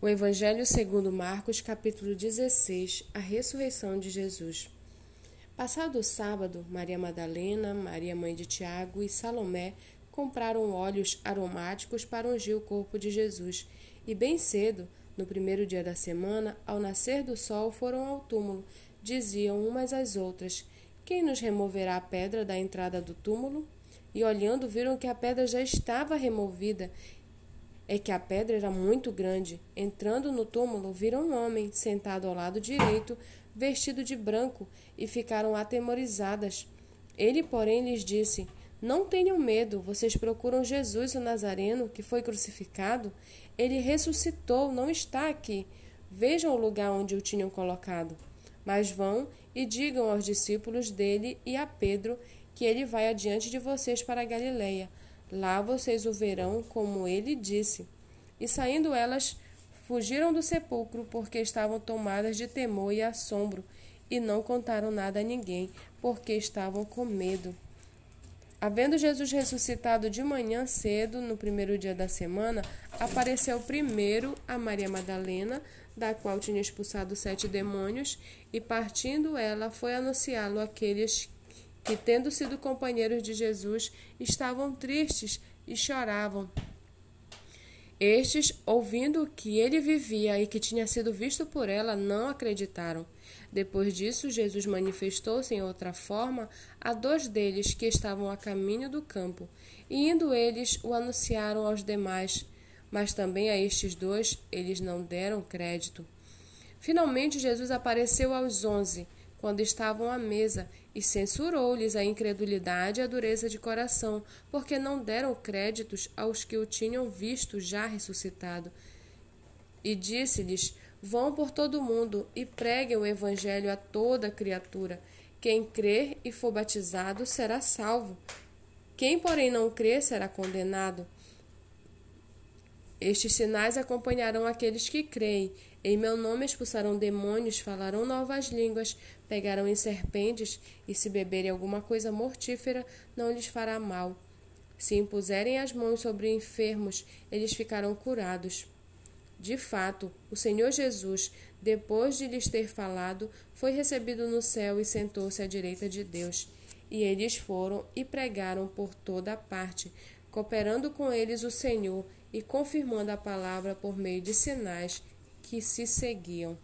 O Evangelho segundo Marcos, capítulo 16, a ressurreição de Jesus. Passado o sábado, Maria Madalena, Maria mãe de Tiago e Salomé compraram óleos aromáticos para ungir o corpo de Jesus, e bem cedo, no primeiro dia da semana, ao nascer do sol, foram ao túmulo. Diziam umas às outras: Quem nos removerá a pedra da entrada do túmulo? E olhando, viram que a pedra já estava removida é que a pedra era muito grande. Entrando no túmulo, viram um homem sentado ao lado direito, vestido de branco, e ficaram atemorizadas. Ele, porém, lhes disse: Não tenham medo, vocês procuram Jesus o Nazareno, que foi crucificado. Ele ressuscitou, não está aqui. Vejam o lugar onde o tinham colocado. Mas vão e digam aos discípulos dele e a Pedro que ele vai adiante de vocês para a Galileia Lá vocês o verão, como ele disse. E saindo elas, fugiram do sepulcro, porque estavam tomadas de temor e assombro, e não contaram nada a ninguém, porque estavam com medo. Havendo Jesus ressuscitado de manhã cedo, no primeiro dia da semana, apareceu primeiro a Maria Madalena, da qual tinha expulsado sete demônios, e partindo ela foi anunciá-lo àqueles que, tendo sido companheiros de Jesus, estavam tristes e choravam. Estes, ouvindo que ele vivia e que tinha sido visto por ela, não acreditaram. Depois disso, Jesus manifestou-se em outra forma a dois deles que estavam a caminho do campo, e indo eles o anunciaram aos demais, mas também a estes dois eles não deram crédito. Finalmente, Jesus apareceu aos onze quando estavam à mesa, e censurou-lhes a incredulidade e a dureza de coração, porque não deram créditos aos que o tinham visto já ressuscitado. E disse-lhes: Vão por todo o mundo e preguem o evangelho a toda criatura. Quem crer e for batizado será salvo. Quem, porém, não crer será condenado. Estes sinais acompanharão aqueles que creem. Em meu nome expulsarão demônios, falarão novas línguas, pegarão em serpentes, e se beberem alguma coisa mortífera, não lhes fará mal. Se impuserem as mãos sobre enfermos, eles ficarão curados. De fato, o Senhor Jesus, depois de lhes ter falado, foi recebido no céu e sentou-se à direita de Deus. E eles foram e pregaram por toda a parte, cooperando com eles o Senhor e confirmando a palavra por meio de sinais que se seguiam.